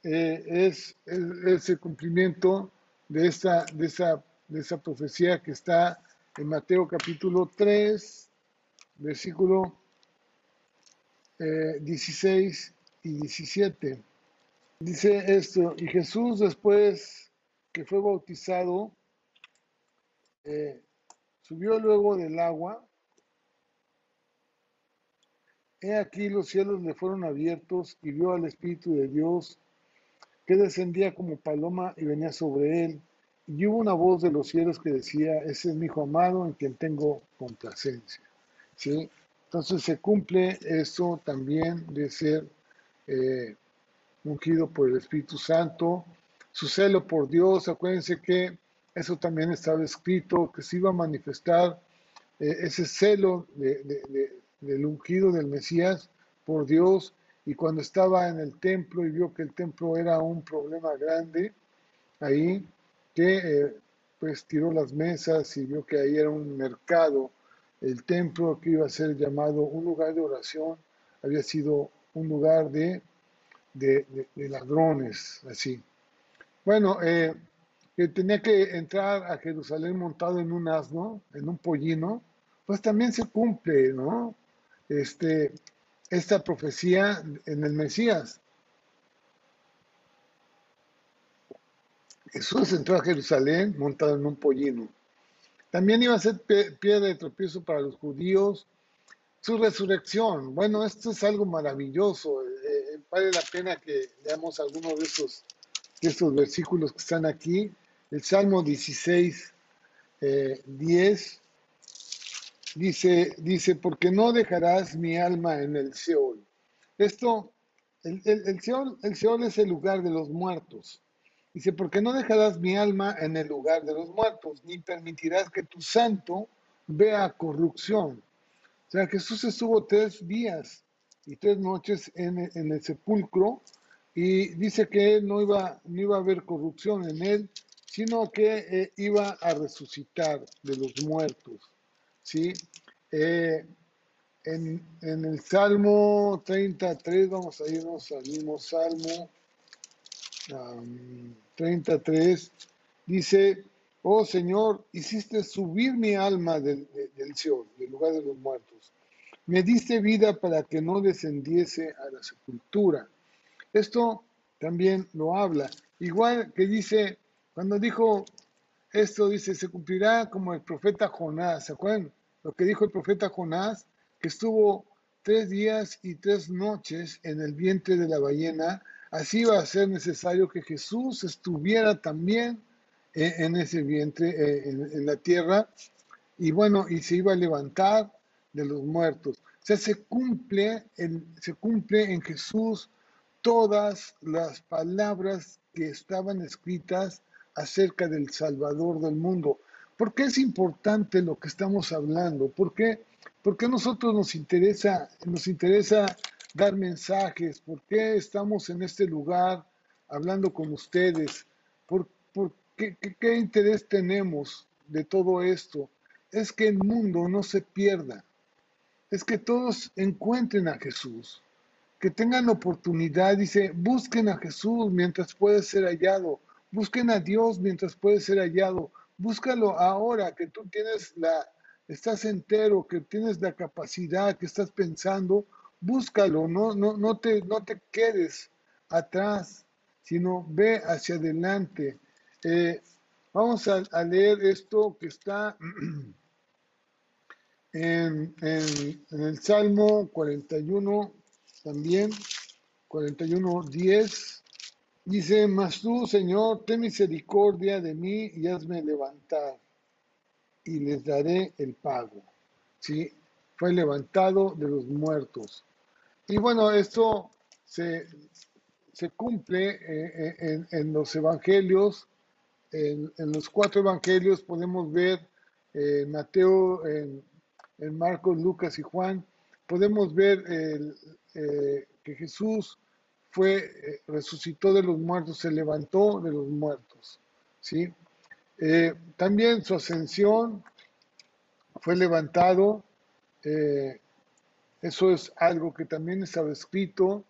eh, es, el cumplimiento de esta, de esa de esa profecía que está en Mateo capítulo 3, versículo 16 eh, y 17. Dice esto, y Jesús después que fue bautizado, eh, subió luego del agua. He aquí los cielos le fueron abiertos y vio al Espíritu de Dios que descendía como paloma y venía sobre él. Y hubo una voz de los cielos que decía, ese es mi hijo amado en quien tengo complacencia. ¿Sí? Entonces se cumple eso también de ser eh, ungido por el Espíritu Santo, su celo por Dios, acuérdense que eso también estaba escrito, que se iba a manifestar eh, ese celo del ungido del Mesías por Dios, y cuando estaba en el templo y vio que el templo era un problema grande, ahí, que eh, pues tiró las mesas y vio que ahí era un mercado, el templo que iba a ser llamado un lugar de oración, había sido un lugar de de, ladrones, así. Bueno, eh, que tenía que entrar a Jerusalén montado en un asno, en un pollino, pues también se cumple, ¿no? Este, esta profecía en el Mesías. Jesús entró a Jerusalén montado en un pollino. También iba a ser piedra de tropiezo para los judíos. Su resurrección, bueno, esto es algo maravilloso vale la pena que leamos algunos de estos, de estos versículos que están aquí. El Salmo 16, 10 eh, dice, dice, porque no dejarás mi alma en el Seol. Esto, el, el, Seol, el Seol es el lugar de los muertos. Dice, porque no dejarás mi alma en el lugar de los muertos, ni permitirás que tu santo vea corrupción. O sea, Jesús estuvo tres días y tres noches en, el sepulcro y dice que no iba, no iba a haber corrupción en él, sino que eh, iba a resucitar de los muertos. ¿sí? Eh, en, el Salmo 33, vamos a irnos al mismo Salmo 33, dice, oh Señor, hiciste subir mi alma del, del Seol, del lugar de los muertos me diste vida para que no descendiese a la sepultura. Esto también lo habla. Igual que dice, cuando dijo esto, dice, se cumplirá como el profeta Jonás. ¿Se acuerdan? Lo que dijo el profeta Jonás, que estuvo tres días y tres noches en el vientre de la ballena. Así va a ser necesario que Jesús estuviera también en, ese vientre, eh, en, la tierra. Y bueno, y se iba a levantar de los muertos. O sea, se cumple en, se cumple en Jesús todas las palabras que estaban escritas acerca del Salvador del mundo. ¿Por qué es importante lo que estamos hablando? ¿Por qué, ¿Por qué nosotros nos interesa, nos interesa dar mensajes? ¿Por qué estamos en este lugar hablando con ustedes? ¿Por, qué, qué interés tenemos de todo esto? Es que el mundo no se pierda es que todos encuentren a Jesús, que tengan oportunidad, dice, busquen a Jesús mientras puede ser hallado, busquen a Dios mientras puede ser hallado, búscalo ahora que tú tienes la, estás entero, que tienes la capacidad, que estás pensando, búscalo, no, no, no, te, no te quedes atrás, sino ve hacia adelante. Eh, vamos a, a leer esto que está <clears throat> En, el Salmo 41 también, 41, 10, dice, mas tú, Señor, ten misericordia de mí y hazme levantar y les daré el pago. ¿Sí? Fue levantado de los muertos. Y bueno, esto se, cumple eh, eh, en, los evangelios, en, los cuatro evangelios podemos ver eh, Mateo en Marcos, Lucas y Juan, podemos ver eh, que Jesús fue, eh, resucitó de los muertos, se levantó de los muertos. ¿sí? Eh, también su ascensión fue levantado. Eso es algo que también estaba escrito.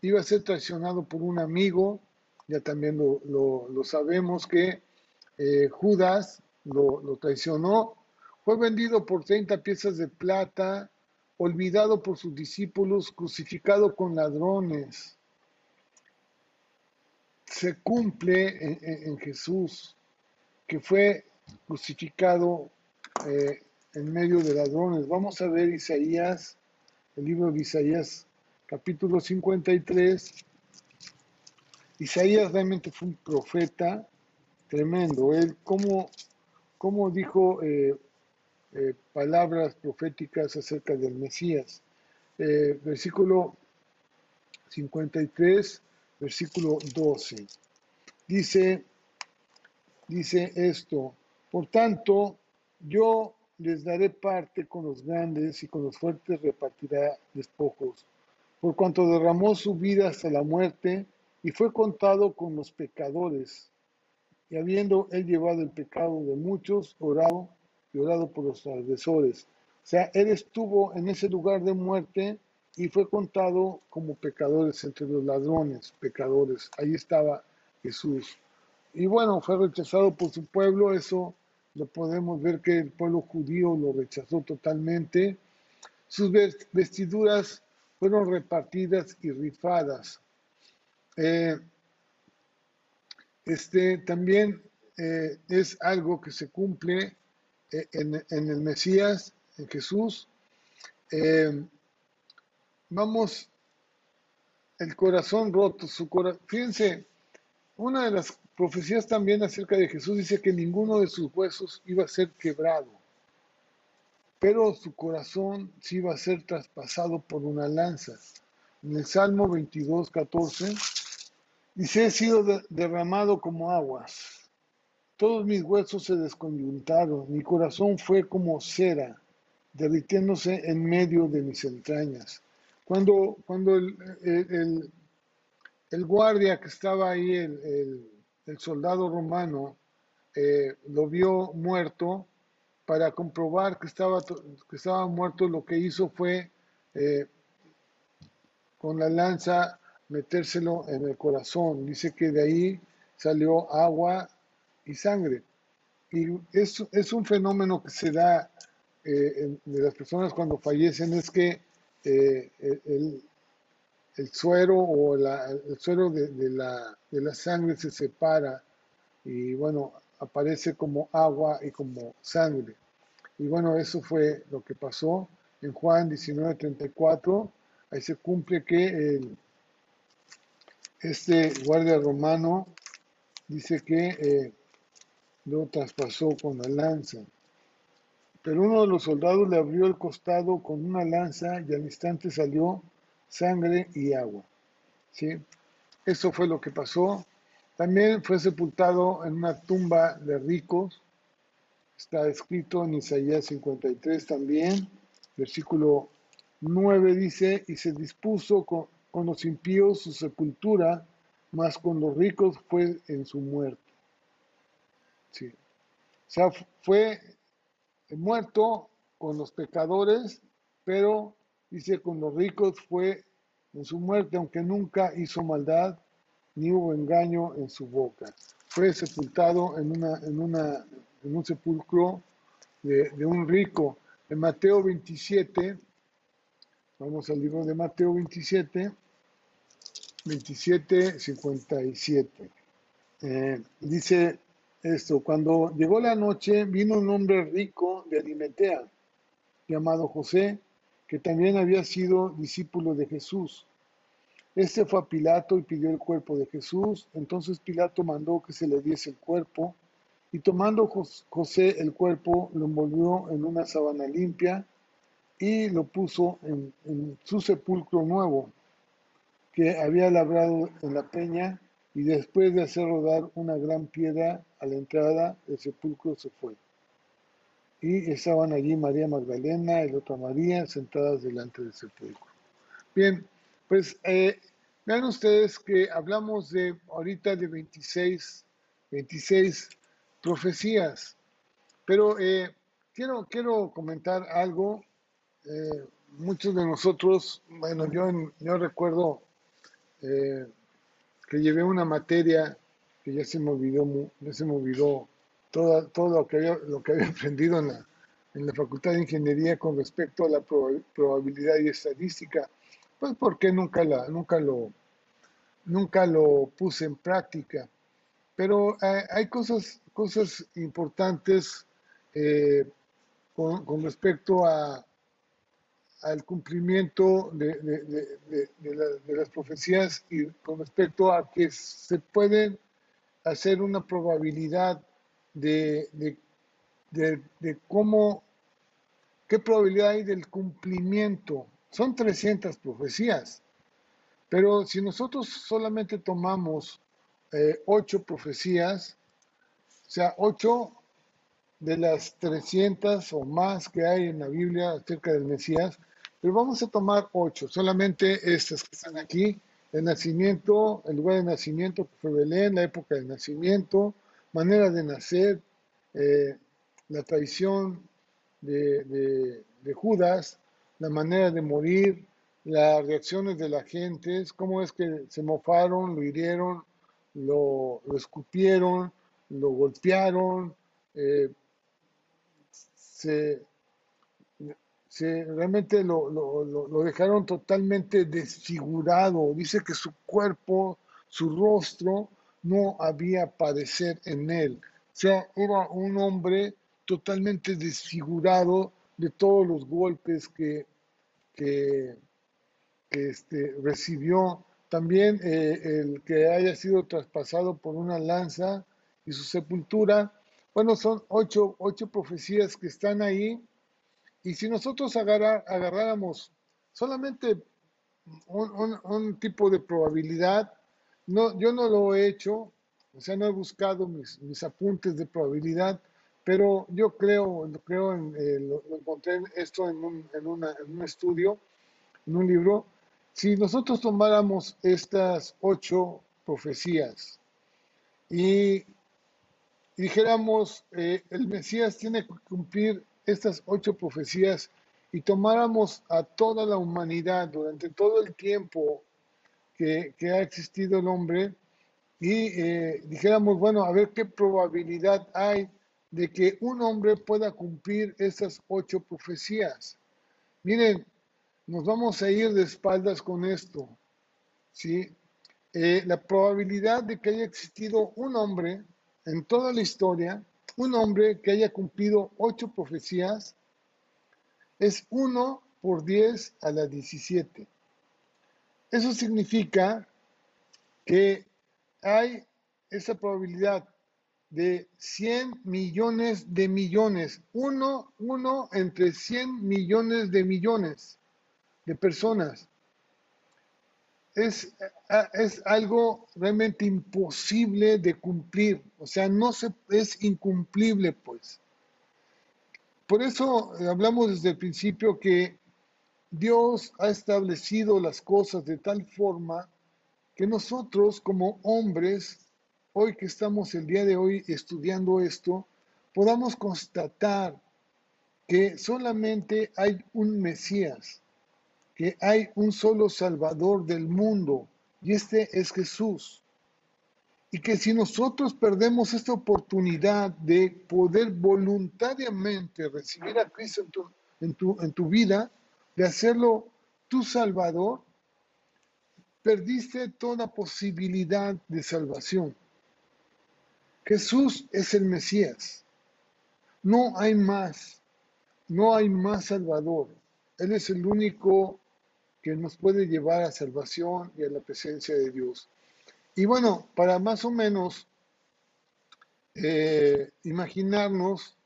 Iba a ser traicionado por un amigo, ya también lo, sabemos que Judas lo, lo traicionó fue vendido por 30 piezas de plata olvidado por sus discípulos, crucificado con ladrones. Se cumple en, Jesús, que fue crucificado eh, en medio de ladrones. Vamos a ver Isaías, el libro de Isaías, capítulo 53. Isaías realmente fue un profeta tremendo. Él, como, como dijo eh, eh, palabras proféticas acerca del Mesías. Eh, versículo 53, versículo 12. Dice, dice esto, por tanto, yo les daré parte con los grandes y con los fuertes repartirá despojos, por cuanto derramó su vida hasta la muerte y fue contado con los pecadores. Y habiendo él llevado el pecado de muchos, orado, violado por los agresores. O sea, él estuvo en ese lugar de muerte y fue contado como pecadores entre los ladrones, pecadores. Ahí estaba Jesús. Y bueno, fue rechazado por su pueblo, eso lo podemos ver que el pueblo judío lo rechazó totalmente. Sus vestiduras fueron repartidas y rifadas. Eh, este también eh, es algo que se cumple en, el Mesías, en Jesús. Eh, vamos, el corazón roto, su corazón. Fíjense, una de las profecías también acerca de Jesús dice que ninguno de sus huesos iba a ser quebrado, pero su corazón sí iba a ser traspasado por una lanza. En el Salmo 22, 14, dice, he sido derramado como aguas todos mis huesos se desconyuntaron, mi corazón fue como cera, derritiéndose en medio de mis entrañas. Cuando, cuando el, el, guardia que estaba ahí, el, soldado romano, eh, lo vio muerto, para comprobar que estaba, que estaba muerto, lo que hizo fue eh, con la lanza metérselo en el corazón. Dice que de ahí salió agua y sangre. Y es, es un fenómeno que se da eh, de las personas cuando fallecen, es que eh, el, el, suero o el suero de, la, de la sangre se separa y bueno, aparece como agua y como sangre. Y bueno, eso fue lo que pasó en Juan 19:34. Ahí se cumple que el, este guardia romano dice que eh, lo traspasó con la lanza. Pero uno de los soldados le abrió el costado con una lanza y al instante salió sangre y agua. ¿Sí? Eso fue lo que pasó. También fue sepultado en una tumba de ricos. Está escrito en Isaías 53 también. Versículo 9 dice, y se dispuso con, con los impíos su sepultura, mas con los ricos fue en su muerte. Sí. O sea, fue muerto con los pecadores, pero dice con los ricos fue en su muerte, aunque nunca hizo maldad, ni hubo engaño en su boca. Fue sepultado en, una, en, una, en un sepulcro de, un rico. En Mateo 27, vamos al libro de Mateo 27, 27, 57. dice esto, cuando llegó la noche, vino un hombre rico de Arimetea, llamado José, que también había sido discípulo de Jesús. Este fue a Pilato y pidió el cuerpo de Jesús. Entonces Pilato mandó que se le diese el cuerpo. Y tomando José el cuerpo, lo envolvió en una sábana limpia y lo puso en, en su sepulcro nuevo, que había labrado en la peña y después de hacer rodar una gran piedra a la entrada del sepulcro se fue. Y estaban allí María Magdalena y la otra María sentadas delante del sepulcro. Bien, pues eh, vean ustedes que hablamos de ahorita de 26, 26 profecías, pero eh, quiero, quiero comentar algo. Eh, muchos de nosotros, bueno, yo, yo recuerdo que llevé una materia que ya se me olvidó, ya se me olvidó todo, todo lo, que había, lo que había <laughs> aprendido en la, en la Facultad de Ingeniería con respecto a la probabilidad y estadística, pues porque nunca, la, nunca, lo, nunca lo puse en práctica. Pero eh, hay cosas, cosas importantes eh, con, respecto a, al cumplimiento de, de, las profecías y con respecto a que se pueden hacer una probabilidad de, de, cómo, qué probabilidad hay del cumplimiento. Son 300 profecías, pero si nosotros solamente tomamos eh, ocho profecías, o sea, ocho de las 300 o más que hay en la Biblia acerca del Mesías, pero vamos a tomar ocho, solamente estas que están aquí, el nacimiento, el lugar de nacimiento que fue Belén, la época de nacimiento, manera de nacer, eh, la traición de, Judas, la manera de morir, las reacciones de la gente, cómo es que se mofaron, lo hirieron, lo, escupieron, lo golpearon, eh, se, realmente lo, lo, dejaron totalmente desfigurado. Dice que su cuerpo, su rostro, no había padecer en él. O sea, era un hombre totalmente desfigurado de todos los golpes que, que, este, recibió. También eh, el que haya sido traspasado por una lanza y su sepultura. Bueno, son ocho, ocho profecías que están ahí. Y si nosotros agarráramos solamente un, un, tipo de probabilidad, no, yo no lo he hecho, o sea, no he buscado mis, mis apuntes de probabilidad, pero yo creo, creo en, eh, lo, encontré esto en un, en, una, en un estudio, en un libro. Si nosotros tomáramos estas ocho profecías y dijéramos, eh, el Mesías tiene que cumplir estas ocho profecías y tomáramos a toda la humanidad durante todo el tiempo que, ha existido el hombre y eh, dijéramos, bueno, a ver qué probabilidad hay de que un hombre pueda cumplir esas ocho profecías. Miren, nos vamos a ir de espaldas con esto. ¿sí? Eh, la probabilidad de que haya existido un hombre en toda la historia, un hombre que haya cumplido ocho profecías, es uno por diez a la 17. Eso significa que hay esa probabilidad de 100 millones de millones, uno, uno entre 100 millones de millones de personas. Es, es algo realmente imposible de cumplir, o sea, no se, es incumplible, pues. Por eso hablamos desde el principio que Dios ha establecido las cosas de tal forma que nosotros como hombres hoy que estamos el día de hoy estudiando esto, podamos constatar que solamente hay un Mesías, que hay un solo Salvador del mundo, y este es Jesús. Y que si nosotros perdemos esta oportunidad de poder voluntariamente recibir a Cristo en tu, vida, de hacerlo tu Salvador, perdiste toda posibilidad de salvación. Jesús es el Mesías. No hay más. No hay más Salvador. Él es el único que nos puede llevar a salvación y a la presencia de Dios. Y bueno, para más o menos eh, imaginarnos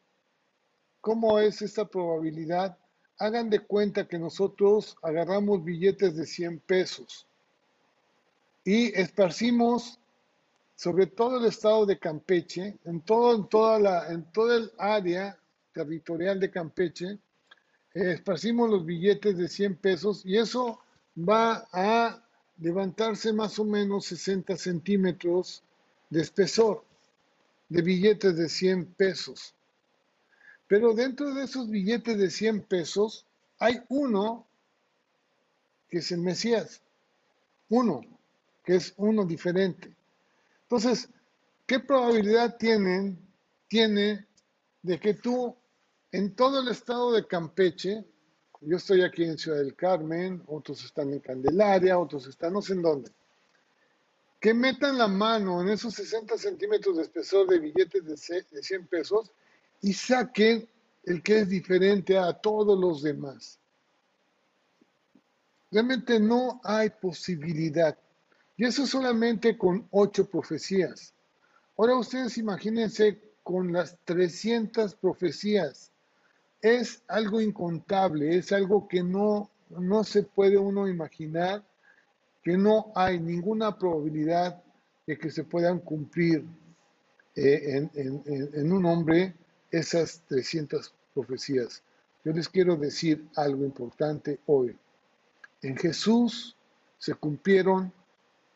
cómo es esta probabilidad, hagan de cuenta que nosotros agarramos billetes de 100 pesos y esparcimos sobre todo el estado de Campeche, en, todo, en, toda, la, en toda el área territorial de Campeche, eh, esparcimos los billetes de 100 pesos y eso va a levantarse más o menos 60 centímetros de espesor de billetes de 100 pesos. Pero dentro de esos billetes de 100 pesos hay uno que es el Mesías, uno, que es uno diferente. Entonces, ¿qué probabilidad tienen, tiene de que tú en todo el estado de Campeche, yo estoy aquí en Ciudad del Carmen, otros están en Candelaria, otros están no sé en dónde, que metan la mano en esos 60 centímetros de espesor de billetes de 100 pesos y saquen el que es diferente a todos los demás. Realmente no hay posibilidad. Y eso solamente con ocho profecías. Ahora ustedes imagínense con las 300 profecías. Es algo incontable, es algo que no, no se puede uno imaginar, que no hay ninguna probabilidad de que se puedan cumplir eh, en, en un hombre esas 300 profecías. Yo les quiero decir algo importante hoy. En Jesús se cumplieron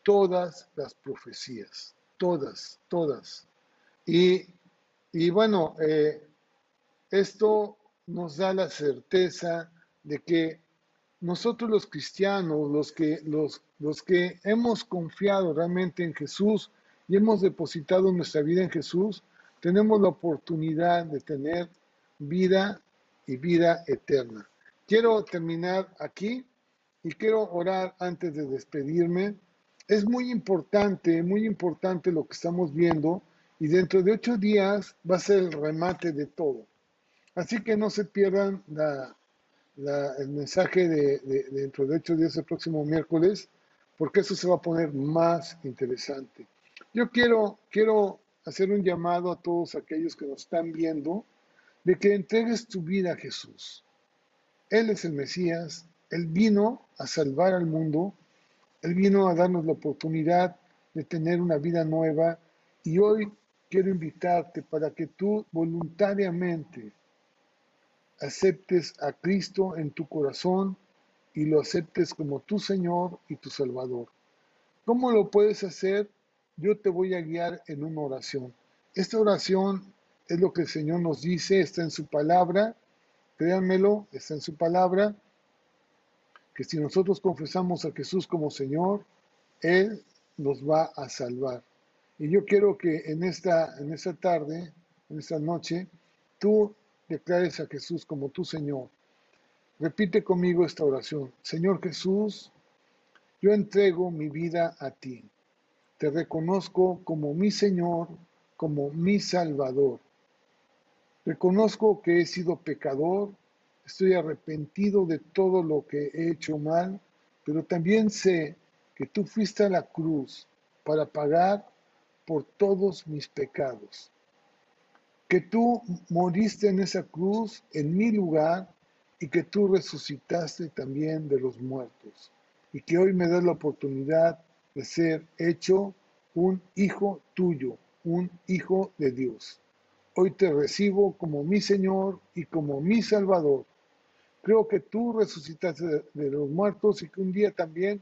todas las profecías, todas, todas. Y, bueno, eh, esto nos da la certeza de que nosotros los cristianos, los que, los, los que hemos confiado realmente en Jesús y hemos depositado nuestra vida en Jesús, tenemos la oportunidad de tener vida y vida eterna. Quiero terminar aquí y quiero orar antes de despedirme. Es muy importante, muy importante lo que estamos viendo y dentro de ocho días va a ser el remate de todo. Así que no se pierdan el mensaje de, dentro de ocho días el próximo miércoles, porque eso se va a poner más interesante. Yo quiero, quiero hacer un llamado a todos aquellos que nos están viendo de que entregues tu vida a Jesús. Él es el Mesías, Él vino a salvar al mundo, Él vino a darnos la oportunidad de tener una vida nueva y hoy quiero invitarte para que tú voluntariamente aceptes a Cristo en tu corazón y lo aceptes como tu Señor y tu Salvador. ¿Cómo lo puedes hacer? Yo te voy a guiar en una oración. Esta oración es lo que el Señor nos dice, está en su palabra, créanmelo, está en su palabra, que si nosotros confesamos a Jesús como Señor, Él nos va a salvar. Y yo quiero que en esta, en esta tarde, en esta noche, tú declares a Jesús como tu Señor. Repite conmigo esta oración. Señor Jesús, yo entrego mi vida a ti. Te reconozco como mi Señor, como mi Salvador. Reconozco que he sido pecador, estoy arrepentido de todo lo que he hecho mal, pero también sé que tú fuiste a la cruz para pagar por todos mis pecados. Que tú moriste en esa cruz en mi lugar y que tú resucitaste también de los muertos. Y que hoy me das la oportunidad de ser hecho un hijo tuyo, un hijo de Dios. Hoy te recibo como mi Señor y como mi Salvador. Creo que tú resucitaste de, los muertos y que un día también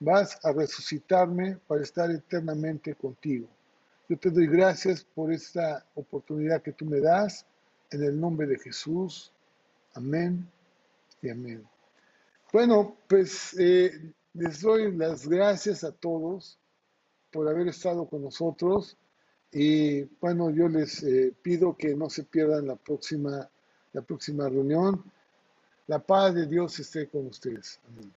vas a resucitarme para estar eternamente contigo. Yo te doy gracias por esta oportunidad que tú me das. En el nombre de Jesús. Amén y amén. Bueno, pues eh, les doy las gracias a todos por haber estado con nosotros. Y bueno, yo les eh, pido que no se pierdan la próxima, la próxima reunión. La paz de Dios esté con ustedes. Amén.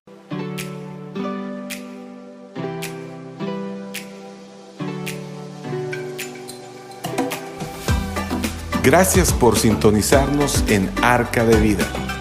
Gracias por sintonizarnos en Arca de Vida.